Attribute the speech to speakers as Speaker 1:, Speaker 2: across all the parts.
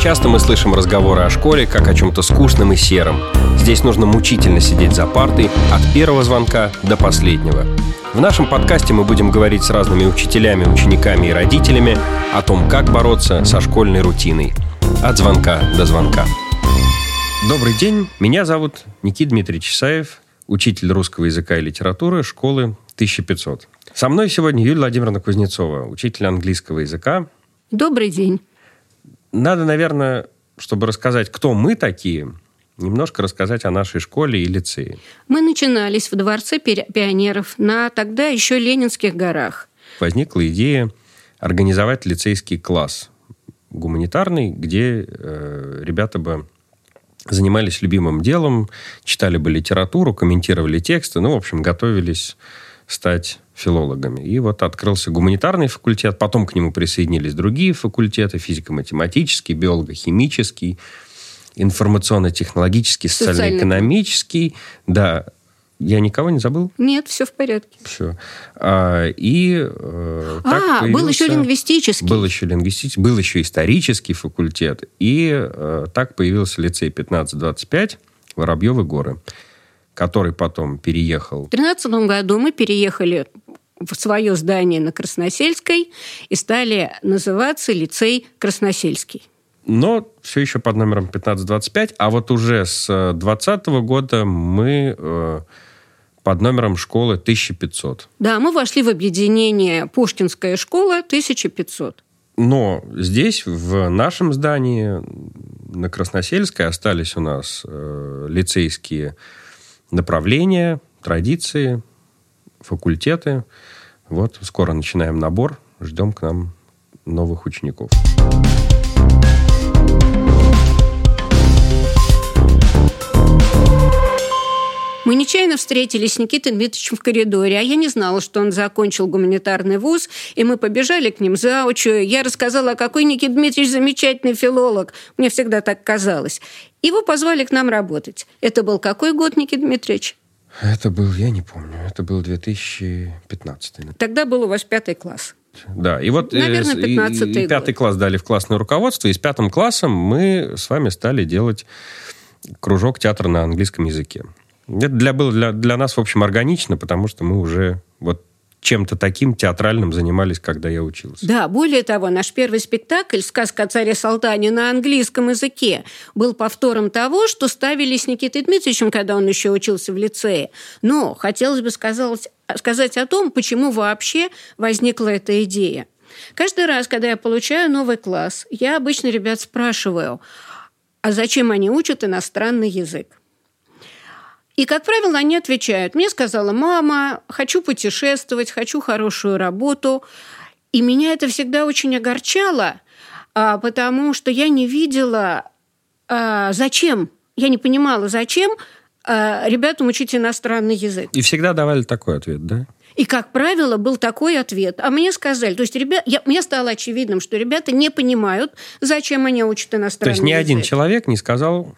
Speaker 1: Часто мы слышим разговоры о школе как о чем-то скучном и сером. Здесь нужно мучительно сидеть за партой от первого звонка до последнего. В нашем подкасте мы будем говорить с разными учителями, учениками и родителями о том, как бороться со школьной рутиной. От звонка до звонка. Добрый день, меня зовут Никита Дмитриевич Чесаев, учитель русского языка и литературы школы 1500. Со мной сегодня Юлия Владимировна Кузнецова, учитель английского языка.
Speaker 2: Добрый день.
Speaker 1: Надо, наверное, чтобы рассказать, кто мы такие, немножко рассказать о нашей школе и лицее.
Speaker 2: Мы начинались в Дворце пионеров на тогда еще Ленинских горах.
Speaker 1: Возникла идея организовать лицейский класс гуманитарный, где э, ребята бы занимались любимым делом, читали бы литературу, комментировали тексты, ну, в общем, готовились стать филологами. И вот открылся гуманитарный факультет, потом к нему присоединились другие факультеты, физико-математический, биолого-химический, информационно-технологический, социально-экономический. Да, я никого не забыл?
Speaker 2: Нет, все в порядке.
Speaker 1: Все. А, и э,
Speaker 2: а, появился... был еще лингвистический.
Speaker 1: Был еще лингвистический, был еще исторический факультет. И э, так появился лицей 1525 Воробьевы горы который потом переехал.
Speaker 2: В 2013 году мы переехали в свое здание на Красносельской и стали называться лицей Красносельский.
Speaker 1: Но все еще под номером 1525, а вот уже с 2020 года мы э, под номером школы 1500.
Speaker 2: Да, мы вошли в объединение Пушкинская школа 1500.
Speaker 1: Но здесь, в нашем здании, на Красносельской, остались у нас э, лицейские направления, традиции, факультеты. Вот скоро начинаем набор, ждем к нам новых учеников.
Speaker 2: Мы нечаянно встретились с Никитой Дмитриевичем в коридоре, а я не знала, что он закончил гуманитарный вуз, и мы побежали к ним за заочию. Я рассказала, какой Никита Дмитриевич замечательный филолог. Мне всегда так казалось. Его позвали к нам работать. Это был какой год, Никита Дмитриевич?
Speaker 1: Это был, я не помню, это был 2015.
Speaker 2: Тогда был у вас пятый класс.
Speaker 1: Да, и вот Наверное, 15 и, и пятый год. класс дали в классное руководство, и с пятым классом мы с вами стали делать кружок театра на английском языке. Это для, было для, для нас, в общем, органично, потому что мы уже вот чем-то таким театральным занимались, когда я учился.
Speaker 2: Да, более того, наш первый спектакль «Сказка о царе Салтане» на английском языке был повтором того, что ставили с Никитой Дмитриевичем, когда он еще учился в лицее. Но хотелось бы сказать, сказать о том, почему вообще возникла эта идея. Каждый раз, когда я получаю новый класс, я обычно ребят спрашиваю, а зачем они учат иностранный язык? И, как правило, они отвечают, мне сказала мама, хочу путешествовать, хочу хорошую работу. И меня это всегда очень огорчало, а, потому что я не видела, а, зачем, я не понимала, зачем а, ребятам учить иностранный язык.
Speaker 1: И всегда давали такой ответ, да?
Speaker 2: И, как правило, был такой ответ. А мне сказали, то есть ребят, я, мне стало очевидным, что ребята не понимают, зачем они учат иностранный язык.
Speaker 1: То есть ни
Speaker 2: язык.
Speaker 1: один человек не сказал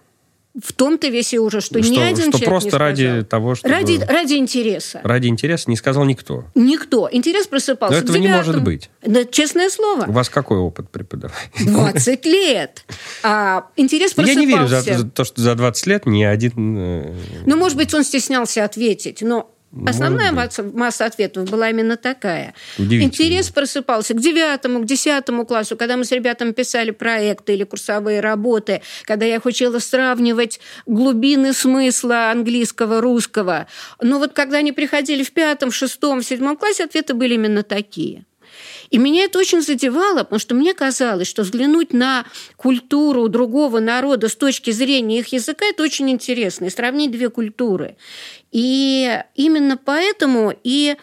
Speaker 2: в том-то весь и ужас, что,
Speaker 1: что
Speaker 2: ни один
Speaker 1: что
Speaker 2: человек
Speaker 1: просто
Speaker 2: не
Speaker 1: ради того, что
Speaker 2: ради ради интереса.
Speaker 1: Ради интереса не сказал никто.
Speaker 2: Никто. Интерес просыпался.
Speaker 1: Но этого не может быть.
Speaker 2: Да, честное слово.
Speaker 1: У вас какой опыт преподавания?
Speaker 2: 20 лет. А интерес просыпался.
Speaker 1: Я не верю за, за то, что за 20 лет ни один... Э,
Speaker 2: ну, может быть, он стеснялся ответить, но Основная масса, масса ответов была именно такая. Интерес просыпался к девятому, к десятому классу, когда мы с ребятами писали проекты или курсовые работы, когда я их учила сравнивать глубины смысла английского, русского. Но вот когда они приходили в пятом, шестом, седьмом классе, ответы были именно такие. И меня это очень задевало, потому что мне казалось, что взглянуть на культуру другого народа с точки зрения их языка – это очень интересно, и сравнить две культуры. И именно поэтому и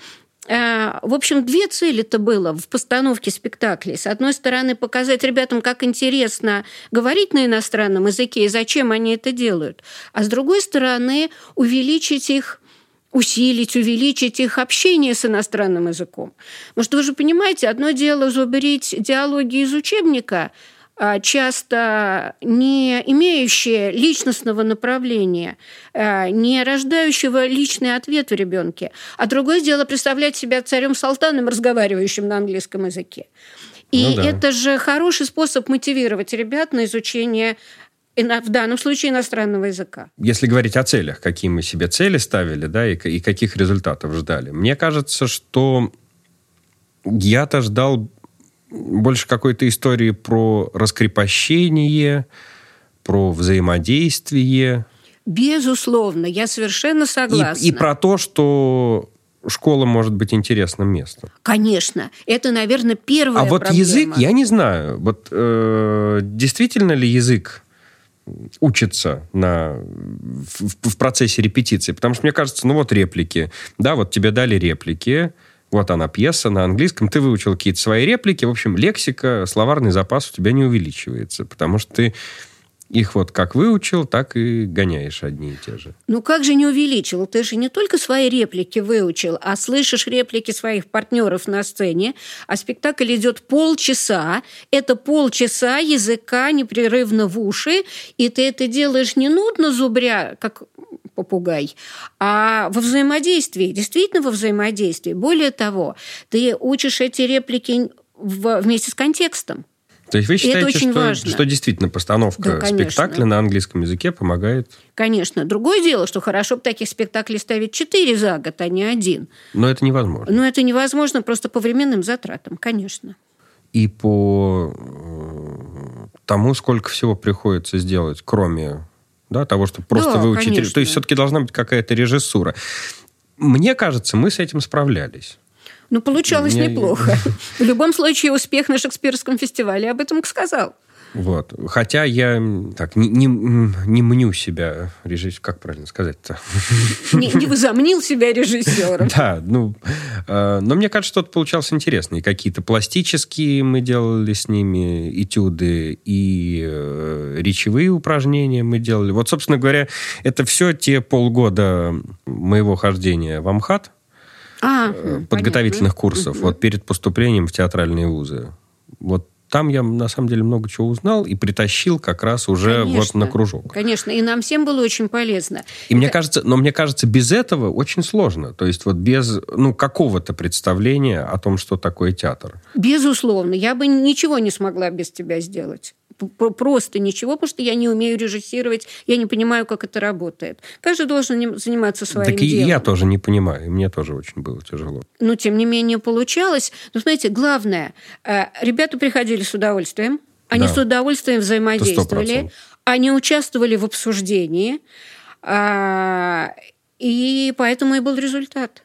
Speaker 2: э, в общем, две цели это было в постановке спектаклей. С одной стороны, показать ребятам, как интересно говорить на иностранном языке и зачем они это делают. А с другой стороны, увеличить их усилить, увеличить их общение с иностранным языком. Потому что вы же понимаете, одно дело зубрить диалоги из учебника, а, часто не имеющие личностного направления, а, не рождающего личный ответ в ребенке, а другое дело представлять себя царем Салтаном, разговаривающим на английском языке. И ну, да. это же хороший способ мотивировать ребят на изучение в данном случае иностранного языка.
Speaker 1: Если говорить о целях, какие мы себе цели ставили, да, и, и каких результатов ждали, мне кажется, что я-то ждал больше какой-то истории про раскрепощение, про взаимодействие.
Speaker 2: Безусловно, я совершенно согласна.
Speaker 1: И, и про то, что школа может быть интересным местом.
Speaker 2: Конечно, это, наверное, первая.
Speaker 1: А вот
Speaker 2: проблема.
Speaker 1: язык, я не знаю, вот э, действительно ли язык учится на, в, в процессе репетиции. Потому что мне кажется, ну вот реплики. Да, вот тебе дали реплики. Вот она пьеса на английском. Ты выучил какие-то свои реплики. В общем, лексика, словарный запас у тебя не увеличивается. Потому что ты их вот как выучил, так и гоняешь одни и те же.
Speaker 2: Ну как же не увеличил? Ты же не только свои реплики выучил, а слышишь реплики своих партнеров на сцене, а спектакль идет полчаса. Это полчаса языка непрерывно в уши, и ты это делаешь не нудно зубря, как попугай, а во взаимодействии, действительно во взаимодействии. Более того, ты учишь эти реплики вместе с контекстом.
Speaker 1: То есть вы считаете, что, что действительно постановка да, спектакля на английском языке помогает?
Speaker 2: Конечно. Другое дело, что хорошо бы таких спектаклей ставить четыре за год, а не один.
Speaker 1: Но это невозможно.
Speaker 2: Но это невозможно просто по временным затратам, конечно.
Speaker 1: И по э, тому, сколько всего приходится сделать, кроме да, того, чтобы просто да, выучить. Конечно. То есть все-таки должна быть какая-то режиссура. Мне кажется, мы с этим справлялись.
Speaker 2: Ну, получалось Мне... неплохо. В любом случае, успех на Шекспирском фестивале об этом сказал.
Speaker 1: Вот. Хотя я так не, не, не мню себя режиссером. Как правильно сказать-то?
Speaker 2: Не, не возомнил себя режиссером.
Speaker 1: Да, ну, э, но мне кажется, что-то получалось интересное. Какие-то пластические мы делали с ними этюды, и э, речевые упражнения мы делали. Вот, собственно говоря, это все те полгода моего хождения в Амхат, а, э, подготовительных понятно. курсов, вот перед поступлением в театральные вузы. Вот там я на самом деле много чего узнал и притащил как раз уже конечно, вот на кружок.
Speaker 2: Конечно, и нам всем было очень полезно.
Speaker 1: И Это... мне кажется, но мне кажется, без этого очень сложно. То есть вот без ну какого-то представления о том, что такое театр.
Speaker 2: Безусловно, я бы ничего не смогла без тебя сделать просто ничего, потому что я не умею режиссировать, я не понимаю, как это работает. Каждый должен заниматься своим
Speaker 1: так делом. И я тоже не понимаю, и мне тоже очень было тяжело.
Speaker 2: Но, тем не менее, получалось. Но, знаете, главное, э, ребята приходили с удовольствием, они да. с удовольствием взаимодействовали, они участвовали в обсуждении, а, и поэтому и был результат.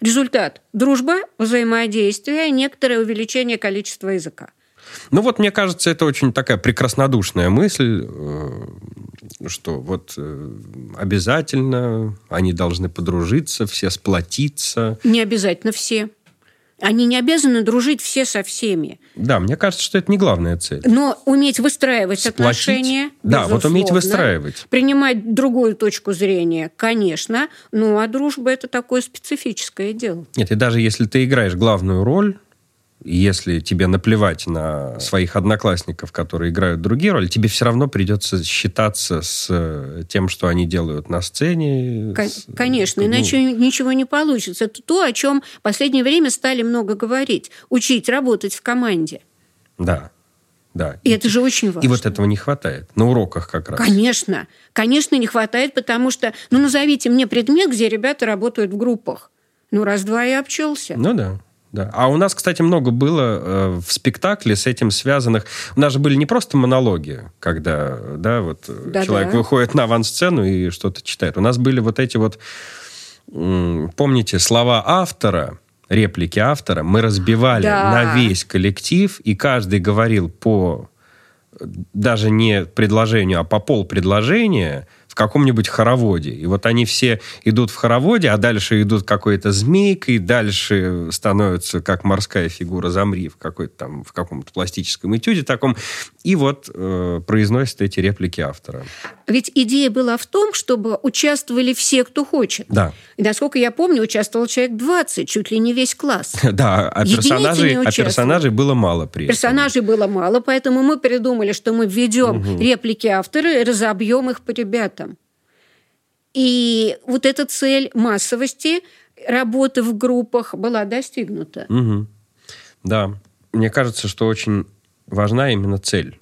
Speaker 2: Результат – дружба, взаимодействие, некоторое увеличение количества языка.
Speaker 1: Ну вот, мне кажется, это очень такая прекраснодушная мысль, э, что вот э, обязательно они должны подружиться, все сплотиться.
Speaker 2: Не обязательно все. Они не обязаны дружить все со всеми.
Speaker 1: Да, мне кажется, что это не главная цель.
Speaker 2: Но уметь выстраивать Сплотить. отношения.
Speaker 1: Да, вот уметь выстраивать.
Speaker 2: Принимать другую точку зрения, конечно. Ну, а дружба это такое специфическое дело.
Speaker 1: Нет, и даже если ты играешь главную роль, если тебе наплевать на своих одноклассников, которые играют другие роли, тебе все равно придется считаться с э, тем, что они делают на сцене.
Speaker 2: Конечно, ну, иначе ничего не получится. Это то, о чем в последнее время стали много говорить. Учить работать в команде.
Speaker 1: Да. Да.
Speaker 2: И, и это же очень важно.
Speaker 1: И вот этого не хватает. На уроках как раз.
Speaker 2: Конечно. Конечно, не хватает, потому что... Ну, назовите мне предмет, где ребята работают в группах. Ну, раз-два и обчелся.
Speaker 1: Ну, да. Да. А у нас, кстати, много было э, в спектакле с этим связанных. У нас же были не просто монологи, когда да, вот да, человек да. выходит на авансцену и что-то читает. У нас были вот эти вот, помните, слова автора, реплики автора, мы разбивали да. на весь коллектив, и каждый говорил по даже не предложению, а по пол предложения – в каком-нибудь хороводе. И вот они все идут в хороводе, а дальше идут какой-то змейкой, дальше становятся как морская фигура замри в какой-то там, в каком-то пластическом этюде таком. И вот э, произносят эти реплики автора.
Speaker 2: Ведь идея была в том, чтобы участвовали все, кто хочет.
Speaker 1: Да.
Speaker 2: И, насколько я помню, участвовал человек 20, чуть ли не весь класс.
Speaker 1: Да, а персонажей, а персонажей было мало при
Speaker 2: этом. Персонажей было мало, поэтому мы придумали, что мы введем угу. реплики автора и разобьем их по ребятам. И вот эта цель массовости работы в группах была достигнута.
Speaker 1: Угу. Да. мне кажется, что очень важна именно цель.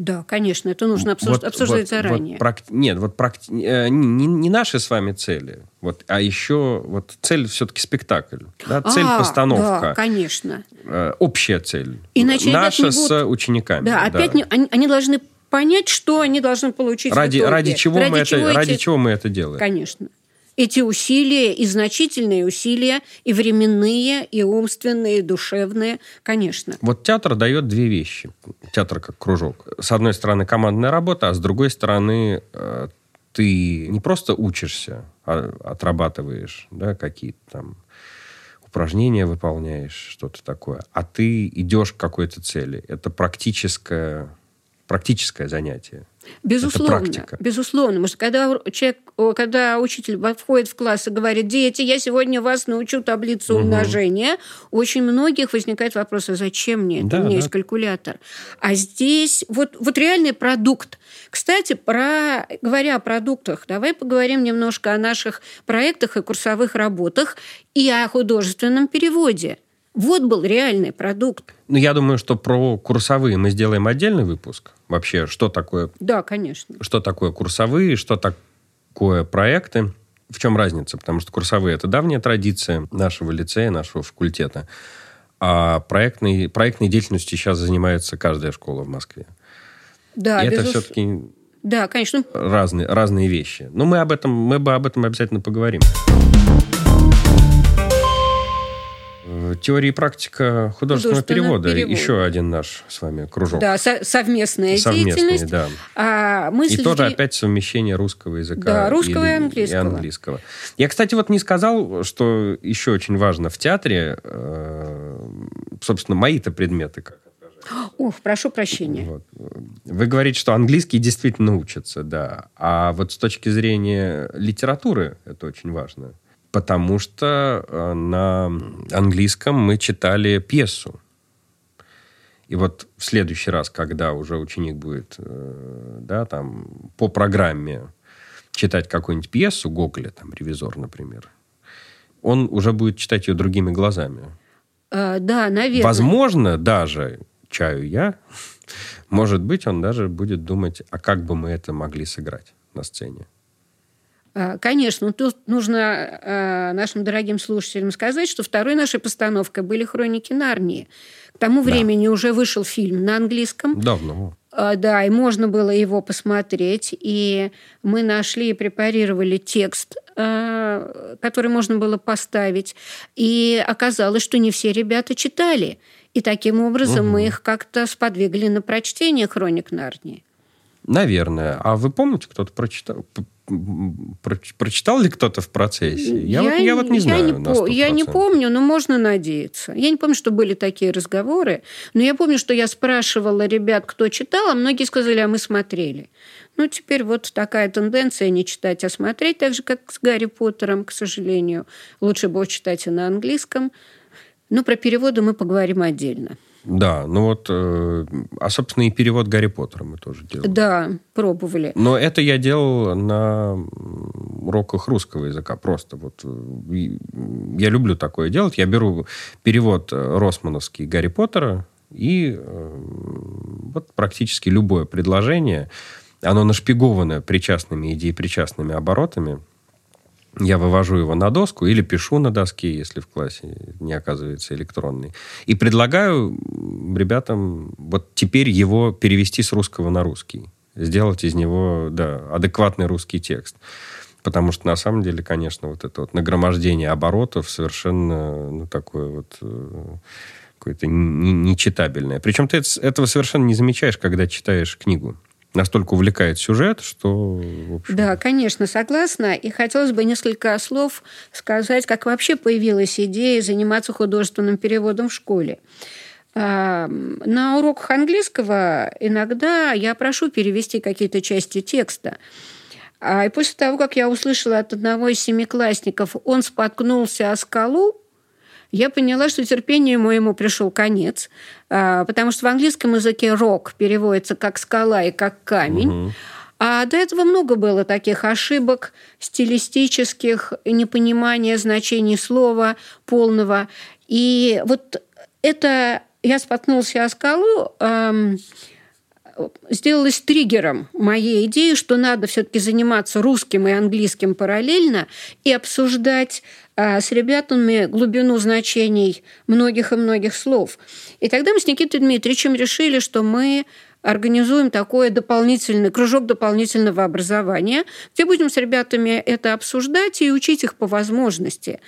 Speaker 2: Да, конечно, это нужно обсуж... вот, обсуждать вот, заранее.
Speaker 1: Вот, практи... Нет, вот практи... Э, не, не наши с вами цели, вот, а еще вот цель все-таки спектакль. Да? Цель а, постановка.
Speaker 2: Да, конечно.
Speaker 1: Э, общая цель. Иначе Наша будут... с учениками.
Speaker 2: Да, опять да. Не... Они, они должны понять, что они должны получить
Speaker 1: ради,
Speaker 2: в итоге.
Speaker 1: Ради чего, ради мы, чего это, эти... ради чего мы это делаем.
Speaker 2: Конечно эти усилия, и значительные усилия, и временные, и умственные, и душевные, конечно.
Speaker 1: Вот театр дает две вещи. Театр как кружок. С одной стороны, командная работа, а с другой стороны, э, ты не просто учишься, а отрабатываешь да, какие-то там упражнения выполняешь, что-то такое, а ты идешь к какой-то цели. Это практическое, практическое занятие.
Speaker 2: Безусловно, безусловно. Потому что когда, человек, когда учитель входит в класс и говорит, дети, я сегодня вас научу таблицу угу. умножения, у очень многих возникает вопрос, а зачем мне это? Да, у меня да. есть калькулятор. А здесь вот, вот реальный продукт. Кстати, про, говоря о продуктах, давай поговорим немножко о наших проектах и курсовых работах и о художественном переводе. Вот был реальный продукт.
Speaker 1: Ну, я думаю, что про курсовые мы сделаем отдельный выпуск. Вообще, что такое...
Speaker 2: Да, конечно.
Speaker 1: Что такое курсовые, что такое проекты. В чем разница? Потому что курсовые – это давняя традиция нашего лицея, нашего факультета. А проектной, проектной деятельностью сейчас занимается каждая школа в Москве.
Speaker 2: Да,
Speaker 1: И это все-таки
Speaker 2: да, конечно.
Speaker 1: разные, разные вещи. Но мы, об этом, мы бы об этом обязательно поговорим. Теория и практика художественного, перевода. перевода. Еще один наш с вами кружок.
Speaker 2: Да, со- совместная деятельность.
Speaker 1: да. А, мы и следили... тоже опять совмещение русского языка
Speaker 2: да, русского и, и, английского.
Speaker 1: и английского. Я, кстати, вот не сказал, что еще очень важно в театре, э, собственно, мои-то предметы как
Speaker 2: Ох, прошу прощения. Вот.
Speaker 1: Вы говорите, что английский действительно учится, да. А вот с точки зрения литературы это очень важно потому что э, на английском мы читали пьесу. И вот в следующий раз, когда уже ученик будет э, да, там, по программе читать какую-нибудь пьесу, Гоголя, там, «Ревизор», например, он уже будет читать ее другими глазами.
Speaker 2: А, да, наверное.
Speaker 1: Возможно, даже, чаю я, может быть, он даже будет думать, а как бы мы это могли сыграть на сцене.
Speaker 2: А, конечно, тут нужно а, нашим дорогим слушателям сказать, что второй нашей постановкой были «Хроники Нарнии». К тому да. времени уже вышел фильм на английском.
Speaker 1: Давно.
Speaker 2: А, да, и можно было его посмотреть. И мы нашли и препарировали текст, который можно было поставить. И оказалось, что не все ребята читали. И таким образом угу. мы их как-то сподвигли на прочтение «Хроник Нарнии».
Speaker 1: Наверное. А вы помните, кто-то прочитал, прочитал ли кто-то в процессе?
Speaker 2: Я, я, вот, я вот не знаю. Я не, по, я не помню, но можно надеяться. Я не помню, что были такие разговоры, но я помню, что я спрашивала ребят, кто читал, а многие сказали, а мы смотрели. Ну, теперь вот такая тенденция не читать, а смотреть, так же, как с Гарри Поттером, к сожалению. Лучше бы читать и на английском. Но про переводы мы поговорим отдельно.
Speaker 1: Да, ну вот, э, а, собственно, и перевод Гарри Поттера мы тоже делали.
Speaker 2: Да, пробовали.
Speaker 1: Но это я делал на уроках русского языка. Просто вот э, я люблю такое делать. Я беру перевод э, Росмановский Гарри Поттера и э, вот практически любое предложение, оно нашпигованное причастными и причастными оборотами, я вывожу его на доску или пишу на доске, если в классе не оказывается электронный. И предлагаю ребятам вот теперь его перевести с русского на русский. Сделать из него, да, адекватный русский текст. Потому что, на самом деле, конечно, вот это вот нагромождение оборотов совершенно, ну, такое вот э, какое-то нечитабельное. Причем ты этого совершенно не замечаешь, когда читаешь книгу настолько увлекает сюжет, что...
Speaker 2: Общем... Да, конечно, согласна. И хотелось бы несколько слов сказать, как вообще появилась идея заниматься художественным переводом в школе. А, на уроках английского иногда я прошу перевести какие-то части текста. А, и после того, как я услышала от одного из семиклассников, он споткнулся о скалу, я поняла, что терпению моему пришел конец, а, потому что в английском языке рок переводится как скала и как камень. Угу. А до этого много было таких ошибок стилистических, непонимания значений слова полного. И вот это я споткнулся о скалу, эм, сделалось триггером моей идеи, что надо все-таки заниматься русским и английским параллельно и обсуждать а, с ребятами глубину значений многих и многих слов. И тогда мы с Никитой Дмитриевичем решили, что мы организуем такой дополнительный кружок дополнительного образования, где будем с ребятами это обсуждать и учить их по возможности.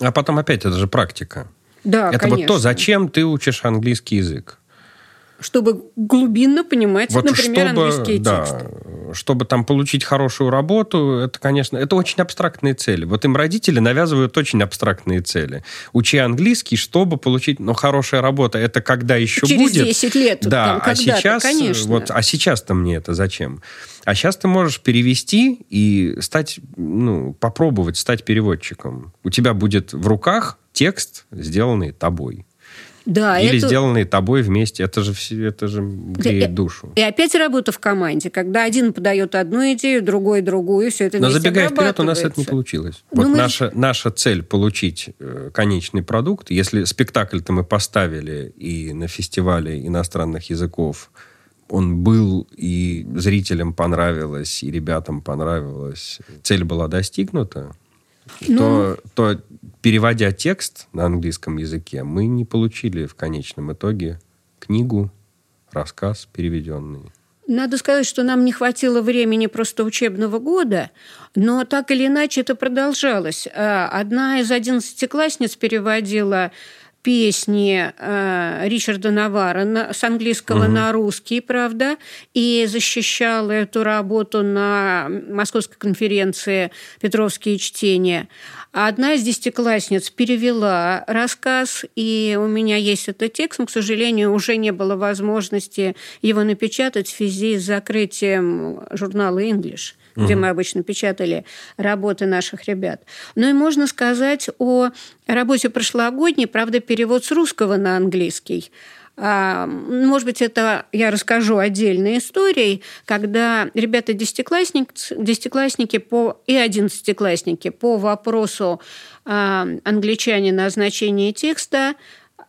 Speaker 1: А потом опять это же практика.
Speaker 2: Да,
Speaker 1: это
Speaker 2: конечно.
Speaker 1: вот то, зачем ты учишь английский язык
Speaker 2: чтобы глубинно понимать, вот например,
Speaker 1: чтобы,
Speaker 2: английские
Speaker 1: да,
Speaker 2: тексты.
Speaker 1: Чтобы там получить хорошую работу, это, конечно, это очень абстрактные цели. Вот им родители навязывают очень абстрактные цели. Учи английский, чтобы получить, ну, хорошая работа, это когда еще
Speaker 2: Через
Speaker 1: будет.
Speaker 2: Через 10 лет.
Speaker 1: Да,
Speaker 2: там,
Speaker 1: а сейчас,
Speaker 2: конечно.
Speaker 1: вот, а сейчас-то мне это зачем? А сейчас ты можешь перевести и стать, ну, попробовать стать переводчиком. У тебя будет в руках текст, сделанный тобой.
Speaker 2: Да,
Speaker 1: Или
Speaker 2: это...
Speaker 1: сделанные тобой вместе. Это же, это же греет
Speaker 2: и,
Speaker 1: душу.
Speaker 2: И опять работа в команде, когда один подает одну идею, другой другую, все это
Speaker 1: Но забегая вперед, у нас это не получилось.
Speaker 2: Ну,
Speaker 1: вот
Speaker 2: мы...
Speaker 1: наша, наша цель получить э, конечный продукт. Если спектакль-то мы поставили и на фестивале иностранных языков он был, и зрителям понравилось, и ребятам понравилось, цель была достигнута, ну... то, то переводя текст на английском языке, мы не получили в конечном итоге книгу, рассказ переведенный.
Speaker 2: Надо сказать, что нам не хватило времени просто учебного года, но так или иначе это продолжалось. А, одна из одиннадцатиклассниц переводила песни э, Ричарда Навара на, с английского угу. на русский, правда, и защищала эту работу на Московской конференции «Петровские чтения». Одна из десятиклассниц перевела рассказ, и у меня есть этот текст, но, к сожалению, уже не было возможности его напечатать в связи с закрытием журнала «English» где мы обычно печатали работы наших ребят. Ну и можно сказать о работе прошлогодней, правда, перевод с русского на английский. А, может быть, это я расскажу отдельной историей, когда ребята десятиклассники, по, и одиннадцатиклассники по вопросу а, англичанина о значении текста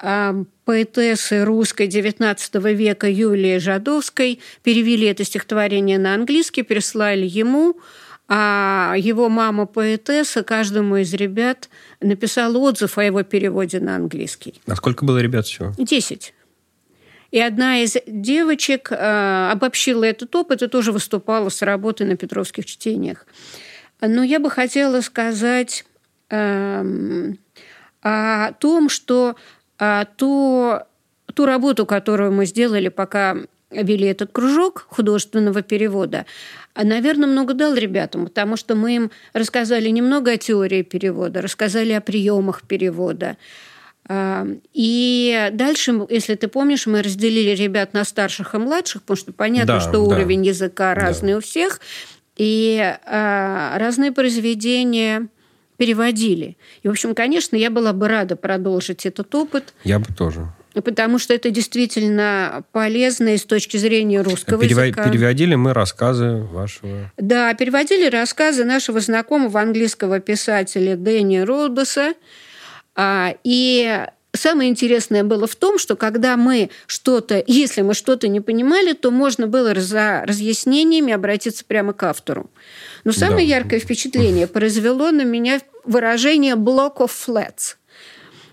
Speaker 2: поэтессы русской XIX века Юлии Жадовской перевели это стихотворение на английский, прислали ему, а его мама поэтесса каждому из ребят написала отзыв о его переводе на английский.
Speaker 1: А сколько было ребят всего?
Speaker 2: Десять. И одна из девочек э, обобщила этот опыт и тоже выступала с работой на Петровских чтениях. Но я бы хотела сказать э, о том, что ту, ту работу, которую мы сделали, пока вели этот кружок художественного перевода, наверное, много дал ребятам, потому что мы им рассказали немного о теории перевода, рассказали о приемах перевода. А, и дальше, если ты помнишь, мы разделили ребят на старших и младших, потому что понятно, да, что да. уровень языка разный да. у всех, и а, разные произведения переводили. И, в общем, конечно, я была бы рада продолжить этот опыт.
Speaker 1: Я бы тоже.
Speaker 2: Потому что это действительно полезно и с точки зрения русского
Speaker 1: Перев...
Speaker 2: языка.
Speaker 1: Переводили мы рассказы вашего...
Speaker 2: Да, переводили рассказы нашего знакомого английского писателя Дэнни Родоса. А, и Самое интересное было в том, что когда мы что-то, если мы что-то не понимали, то можно было за разъяснениями обратиться прямо к автору. Но самое да. яркое впечатление произвело на меня выражение «block of flats»,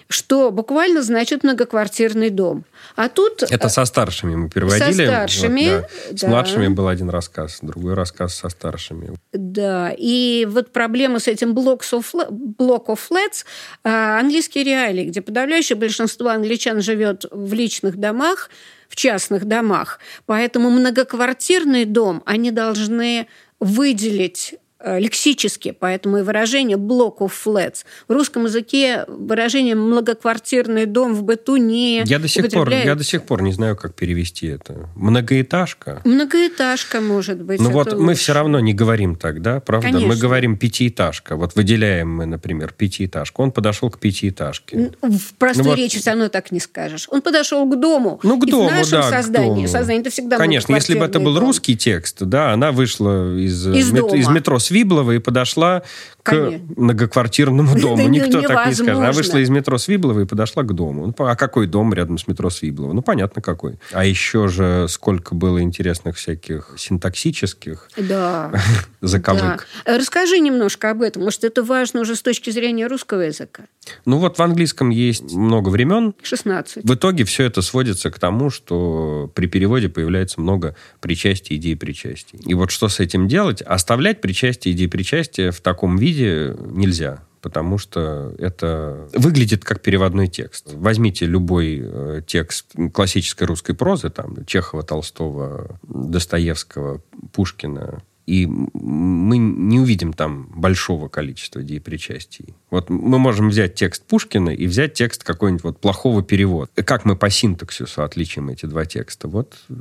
Speaker 2: что буквально значит многоквартирный дом. А тут...
Speaker 1: Это со старшими мы переводили.
Speaker 2: Со старшими, вот,
Speaker 1: да. С младшими был один рассказ, другой рассказ со старшими.
Speaker 2: Да, и вот проблема с этим block of, flats, а, английские реалии, где подавляющее большинство англичан живет в личных домах, в частных домах, поэтому многоквартирный дом они должны выделить Э, лексически, поэтому и выражение block of flats. В русском языке выражение многоквартирный дом в быту не
Speaker 1: я до сих пор Я до сих пор не знаю, как перевести это. Многоэтажка?
Speaker 2: Многоэтажка, может быть.
Speaker 1: Ну вот лучше. мы все равно не говорим так, да, правда?
Speaker 2: Конечно.
Speaker 1: Мы говорим пятиэтажка. Вот выделяем мы, например, пятиэтажку. Он подошел к пятиэтажке.
Speaker 2: В простой ну, вот... речи все равно так не скажешь. Он подошел к дому.
Speaker 1: Ну, к
Speaker 2: и
Speaker 1: дому,
Speaker 2: в нашем
Speaker 1: да,
Speaker 2: создании,
Speaker 1: дому.
Speaker 2: создании это всегда
Speaker 1: Конечно, если бы это был
Speaker 2: дом.
Speaker 1: русский текст, да, она вышла из,
Speaker 2: из,
Speaker 1: мет... из метро Свиблова и подошла к многоквартирному дому. Никто так не скажет. Она вышла из метро Свиблова и подошла к дому. Ну, а какой дом рядом с метро Свиблова? Ну, понятно, какой. А еще же сколько было интересных всяких синтаксических
Speaker 2: да.
Speaker 1: заковык.
Speaker 2: Да. Расскажи немножко об этом. Может, это важно уже с точки зрения русского языка?
Speaker 1: Ну, вот в английском есть много времен.
Speaker 2: 16.
Speaker 1: В итоге все это сводится к тому, что при переводе появляется много причастий, идей причастий. И вот что с этим делать? Оставлять причастие, идеи причастия в таком виде нельзя потому что это выглядит как переводной текст. Возьмите любой э, текст классической русской прозы, там, Чехова, Толстого, Достоевского, Пушкина, и мы не увидим там большого количества деепричастий. Вот мы можем взять текст Пушкина и взять текст какой-нибудь вот плохого перевода. Как мы по синтаксису отличим эти два текста? Вот э,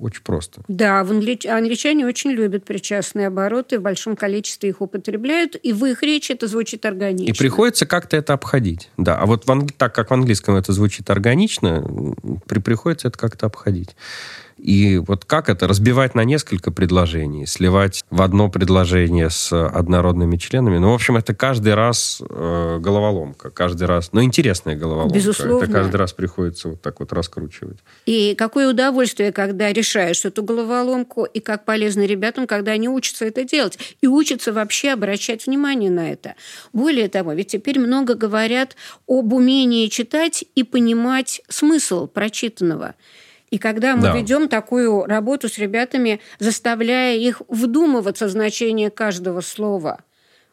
Speaker 1: очень просто.
Speaker 2: Да, англичане очень любят причастные обороты, в большом количестве их употребляют, и в их речи это звучит органично.
Speaker 1: И приходится как-то это обходить. Да, а вот в анг... так как в английском это звучит органично, при... приходится это как-то обходить. И вот как это? Разбивать на несколько предложений, сливать в одно предложение с однородными членами. Ну, в общем, это каждый раз э, головоломка. Каждый раз. Но интересная головоломка.
Speaker 2: Безусловно.
Speaker 1: Это каждый раз приходится вот так вот раскручивать.
Speaker 2: И какое удовольствие, когда решаешь эту головоломку, и как полезно ребятам, когда они учатся это делать. И учатся вообще обращать внимание на это. Более того, ведь теперь много говорят об умении читать и понимать смысл прочитанного. И когда мы да. ведем такую работу с ребятами, заставляя их вдумываться в значение каждого слова,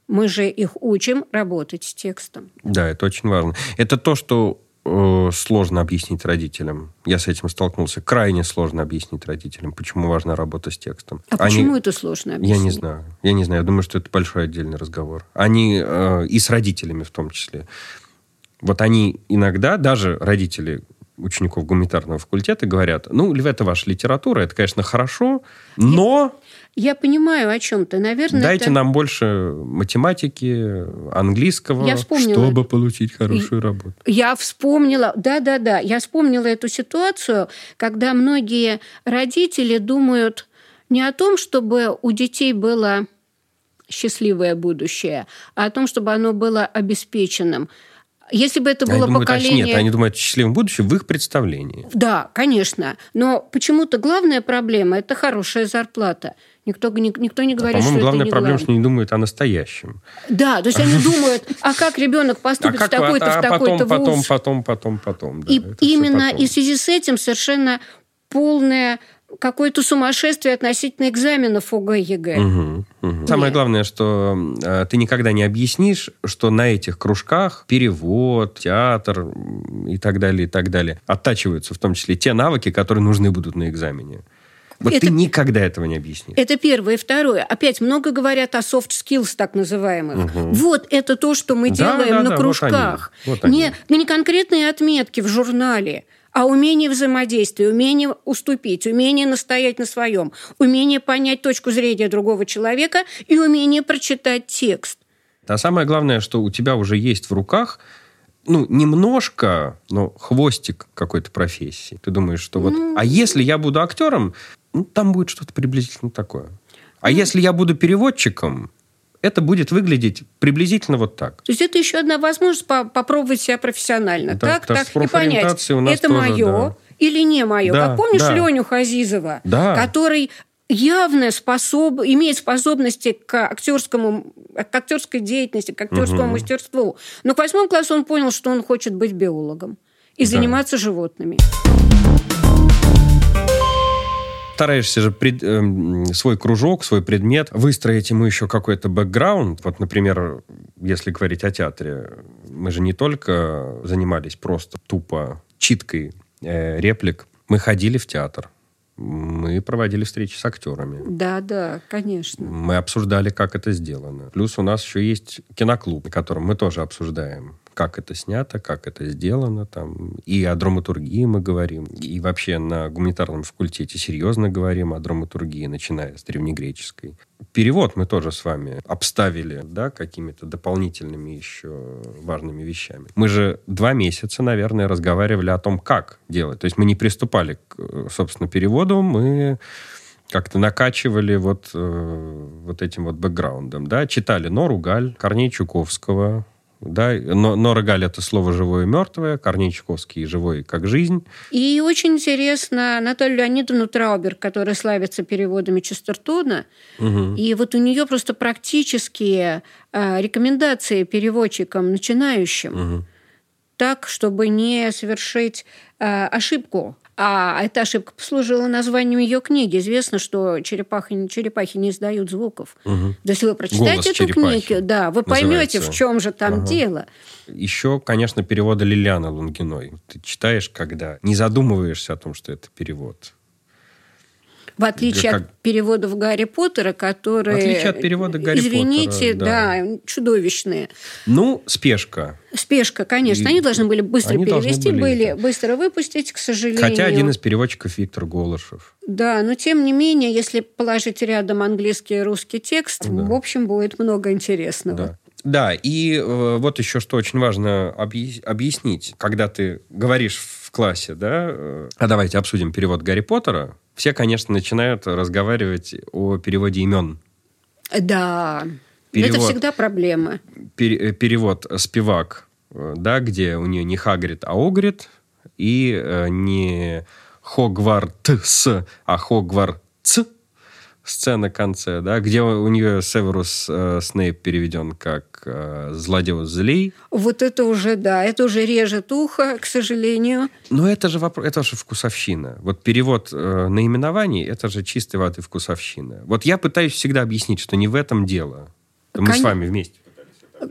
Speaker 2: мы же их учим работать с текстом.
Speaker 1: Да, это очень важно. Это то, что э, сложно объяснить родителям. Я с этим столкнулся. Крайне сложно объяснить родителям, почему важна работа с текстом.
Speaker 2: А Они... почему это сложно объяснить?
Speaker 1: Я не знаю. Я не знаю. Я думаю, что это большой отдельный разговор. Они э, и с родителями в том числе. Вот они иногда, даже родители учеников гуманитарного факультета говорят, ну, это ваша литература, это, конечно, хорошо, но...
Speaker 2: Я, я понимаю, о чем ты. Наверное,
Speaker 1: Дайте
Speaker 2: это...
Speaker 1: нам больше математики, английского, я чтобы получить хорошую работу.
Speaker 2: Я вспомнила, да-да-да, я вспомнила эту ситуацию, когда многие родители думают не о том, чтобы у детей было счастливое будущее, а о том, чтобы оно было обеспеченным. Если бы это было
Speaker 1: они
Speaker 2: думают, поколение...
Speaker 1: Нет, они думают о счастливом будущем в их представлении.
Speaker 2: Да, конечно. Но почему-то главная проблема – это хорошая зарплата. Никто, никто не говорит, а,
Speaker 1: что
Speaker 2: главная
Speaker 1: это не проблема,
Speaker 2: главное.
Speaker 1: что они думают о настоящем.
Speaker 2: Да, то есть они думают, а как ребенок поступит
Speaker 1: а
Speaker 2: в такой-то,
Speaker 1: а
Speaker 2: в такой-то вуз.
Speaker 1: Потом, потом, потом, потом.
Speaker 2: И именно и в связи с этим совершенно полная какое-то сумасшествие относительно экзаменов ОГЭ ЕГЭ.
Speaker 1: Угу, угу. Самое главное, что э, ты никогда не объяснишь, что на этих кружках перевод, театр и так далее, и так далее оттачиваются в том числе те навыки, которые нужны будут на экзамене. Вот это, ты никогда этого не объяснишь.
Speaker 2: Это первое. И второе. Опять много говорят о soft skills, так называемых. Угу. Вот это то, что мы да, делаем да, на да, кружках. Вот они. Вот они. Не, не конкретные отметки в журнале, а умение взаимодействия, умение уступить, умение настоять на своем, умение понять точку зрения другого человека и умение прочитать текст.
Speaker 1: А самое главное, что у тебя уже есть в руках ну, немножко, но хвостик какой-то профессии. Ты думаешь, что вот... Ну... А если я буду актером, ну, там будет что-то приблизительно такое. А ну... если я буду переводчиком, это будет выглядеть приблизительно вот так.
Speaker 2: То есть это еще одна возможность по попробовать себя профессионально.
Speaker 1: Да,
Speaker 2: так, так,
Speaker 1: и понять,
Speaker 2: это тоже, мое да. или не мое. Да, как помнишь да. Леню Хазизова,
Speaker 1: да.
Speaker 2: который явно способ, имеет способности к актерскому, к актерской деятельности, к актерскому угу. мастерству. Но к восьмому классу он понял, что он хочет быть биологом и да. заниматься животными
Speaker 1: стараешься же пред, э, свой кружок, свой предмет выстроить ему еще какой-то бэкграунд. Вот, например, если говорить о театре, мы же не только занимались просто тупо читкой э, реплик, мы ходили в театр. Мы проводили встречи с актерами.
Speaker 2: Да, да, конечно.
Speaker 1: Мы обсуждали, как это сделано. Плюс у нас еще есть киноклуб, в котором мы тоже обсуждаем как это снято, как это сделано. Там. И о драматургии мы говорим. И вообще на гуманитарном факультете серьезно говорим о драматургии, начиная с древнегреческой. Перевод мы тоже с вами обставили да, какими-то дополнительными еще важными вещами. Мы же два месяца, наверное, разговаривали о том, как делать. То есть мы не приступали к, собственно, переводу, мы как-то накачивали вот, э, вот этим вот бэкграундом, да, читали Нору Галь, Корней Чуковского, да, но, Нора Галь это слово живое и мертвое, Корней Чуковский живой как жизнь.
Speaker 2: И очень интересно Наталью Леонидовну Траубер, которая славится переводами Честертона. Угу. И вот у нее просто практические э, рекомендации переводчикам начинающим. Угу. Так, чтобы не совершить э, ошибку а эта ошибка послужила названием ее книги. Известно, что черепахи, черепахи не издают звуков. Угу. Да если вы прочитаете Голос эту книгу, да, вы поймете, в чем же там ага. дело.
Speaker 1: Еще, конечно, перевода Лилианы Лунгиной. Ты читаешь, когда не задумываешься о том, что это перевод.
Speaker 2: В отличие как... от переводов Гарри Поттера, которые... В
Speaker 1: отличие от перевода Гарри
Speaker 2: извините,
Speaker 1: Поттера, да.
Speaker 2: да, чудовищные.
Speaker 1: Ну, спешка.
Speaker 2: Спешка, конечно. И... Они должны были быстро Они перевести, были, были быстро выпустить, к сожалению.
Speaker 1: Хотя один из переводчиков Виктор Голышев.
Speaker 2: Да, но тем не менее, если положить рядом английский и русский текст, да. в общем, будет много интересного.
Speaker 1: Да. Да, и э, вот еще что очень важно объяснить. Когда ты говоришь классе, да, э, а давайте обсудим перевод Гарри Поттера, все, конечно, начинают разговаривать о переводе имен.
Speaker 2: Да, перевод, это всегда проблема.
Speaker 1: Пер, э, перевод «спивак», э, да, где у нее не Хагрид, а Огрид, и э, не Хогвартс, а Хогвартс, сцена конце, да, где у нее Северус э, Снейп переведен как э, злодеус злей.
Speaker 2: Вот это уже, да, это уже режет ухо, к сожалению.
Speaker 1: Но это же вопрос, это же вкусовщина. Вот перевод э, наименований, это же чистой воды вкусовщина. Вот я пытаюсь всегда объяснить, что не в этом дело. Мы Кон... с вами вместе.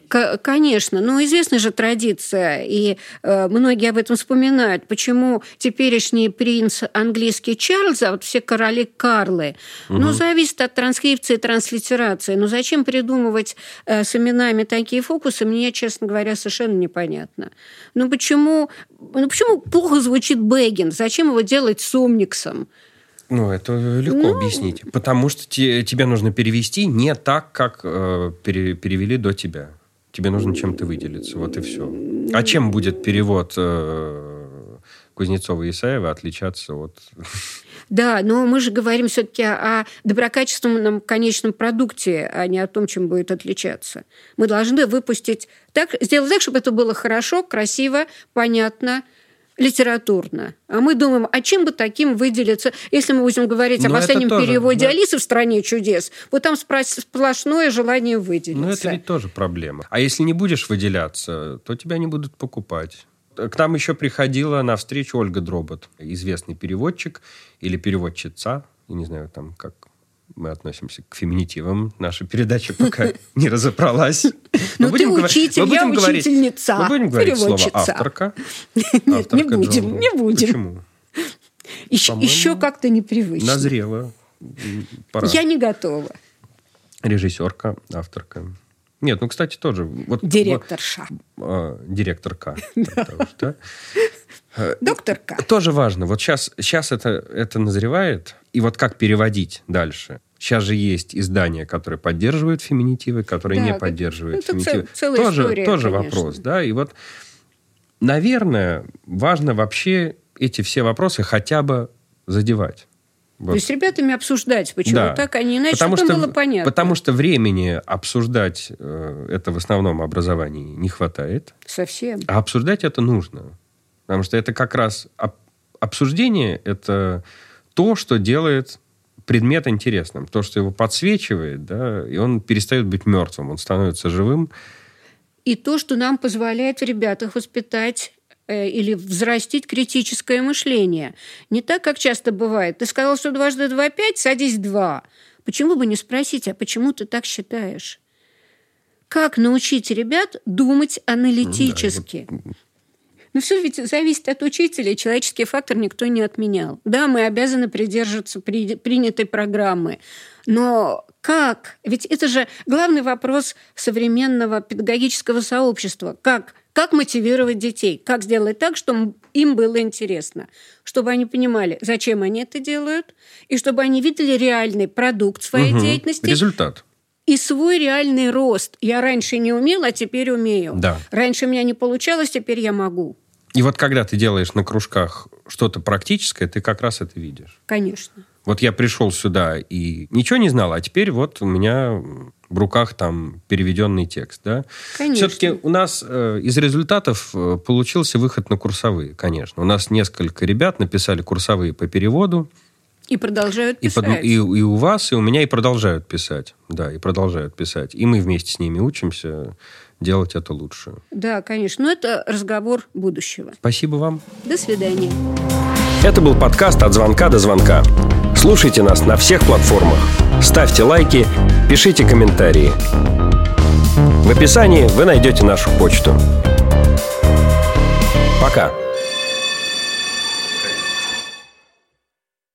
Speaker 2: Конечно, но известна же традиция, и э, многие об этом вспоминают, почему теперешний принц английский Чарльз, а вот все короли Карлы, угу. ну, зависит от транскрипции и транслитерации. Но зачем придумывать э, с именами такие фокусы, мне, честно говоря, совершенно непонятно. Ну, почему, ну, почему плохо звучит Бэггин? Зачем его делать сомниксом?
Speaker 1: Ну, это легко ну... объяснить. Потому что те, тебе нужно перевести не так, как э, пере, перевели до тебя. Тебе нужно чем-то выделиться. Вот и все. А чем будет перевод э, Кузнецова и Исаева отличаться от...
Speaker 2: Да, но мы же говорим все-таки о доброкачественном конечном продукте, а не о том, чем будет отличаться. Мы должны выпустить так, сделать так, чтобы это было хорошо, красиво, понятно, литературно. А мы думаем, а чем бы таким выделиться, если мы будем говорить Но об последнем тоже, переводе да. Алисы в «Стране чудес», вот там сплошное желание выделиться.
Speaker 1: Ну, это ведь тоже проблема. А если не будешь выделяться, то тебя не будут покупать. К нам еще приходила на встречу Ольга Дробот, известный переводчик или переводчица, я не знаю, там как мы относимся к феминитивам. Наша передача пока не разобралась.
Speaker 2: Ну, ты учитель, я учительница.
Speaker 1: Мы будем говорить слово «авторка».
Speaker 2: Нет, не будем, не будем. Почему? Еще как-то непривычно.
Speaker 1: Назрело.
Speaker 2: Я не готова.
Speaker 1: Режиссерка, авторка. Нет, ну, кстати, тоже.
Speaker 2: Вот, директорша.
Speaker 1: Вот, а, директорка.
Speaker 2: Докторка.
Speaker 1: Тоже важно. Вот сейчас, это назревает. И вот как переводить дальше? Сейчас же есть издания, которые поддерживают феминитивы, которые да, не поддерживают это феминитивы.
Speaker 2: Целая
Speaker 1: тоже
Speaker 2: история,
Speaker 1: тоже
Speaker 2: конечно.
Speaker 1: вопрос, да. И вот, наверное, важно вообще эти все вопросы хотя бы задевать.
Speaker 2: Вот. То есть с ребятами обсуждать, почему да. так, а не иначе, потому
Speaker 1: что,
Speaker 2: было понятно.
Speaker 1: Потому что времени обсуждать э, это в основном образовании не хватает.
Speaker 2: Совсем.
Speaker 1: А обсуждать это нужно. Потому что это как раз об, обсуждение, это то, что делает предмет интересным, то, что его подсвечивает, да, и он перестает быть мертвым, он становится живым.
Speaker 2: И то, что нам позволяет в ребятах воспитать э, или взрастить критическое мышление. Не так, как часто бывает. Ты сказал, что дважды два – пять, садись два. Почему бы не спросить, а почему ты так считаешь? Как научить ребят думать аналитически? Да, вот но все ведь зависит от учителя. Человеческий фактор никто не отменял. Да, мы обязаны придерживаться при, принятой программы. Но как? Ведь это же главный вопрос современного педагогического сообщества. Как? Как мотивировать детей? Как сделать так, чтобы им было интересно? Чтобы они понимали, зачем они это делают, и чтобы они видели реальный продукт своей угу. деятельности.
Speaker 1: Результат
Speaker 2: и свой реальный рост. Я раньше не умела, а теперь умею.
Speaker 1: Да.
Speaker 2: Раньше у меня не получалось, теперь я могу.
Speaker 1: И вот когда ты делаешь на кружках что-то практическое, ты как раз это видишь.
Speaker 2: Конечно.
Speaker 1: Вот я пришел сюда и ничего не знал, а теперь вот у меня в руках там переведенный текст, да?
Speaker 2: Конечно.
Speaker 1: Все-таки у нас э, из результатов э, получился выход на курсовые, конечно. У нас несколько ребят написали курсовые по переводу.
Speaker 2: И продолжают писать.
Speaker 1: И, под, и, и у вас, и у меня, и продолжают писать. Да, и продолжают писать. И мы вместе с ними учимся делать это лучше.
Speaker 2: Да, конечно. Но это разговор будущего.
Speaker 1: Спасибо вам.
Speaker 2: До свидания.
Speaker 1: Это был подкаст «От звонка до звонка». Слушайте нас на всех платформах. Ставьте лайки, пишите комментарии. В описании вы найдете нашу почту. Пока.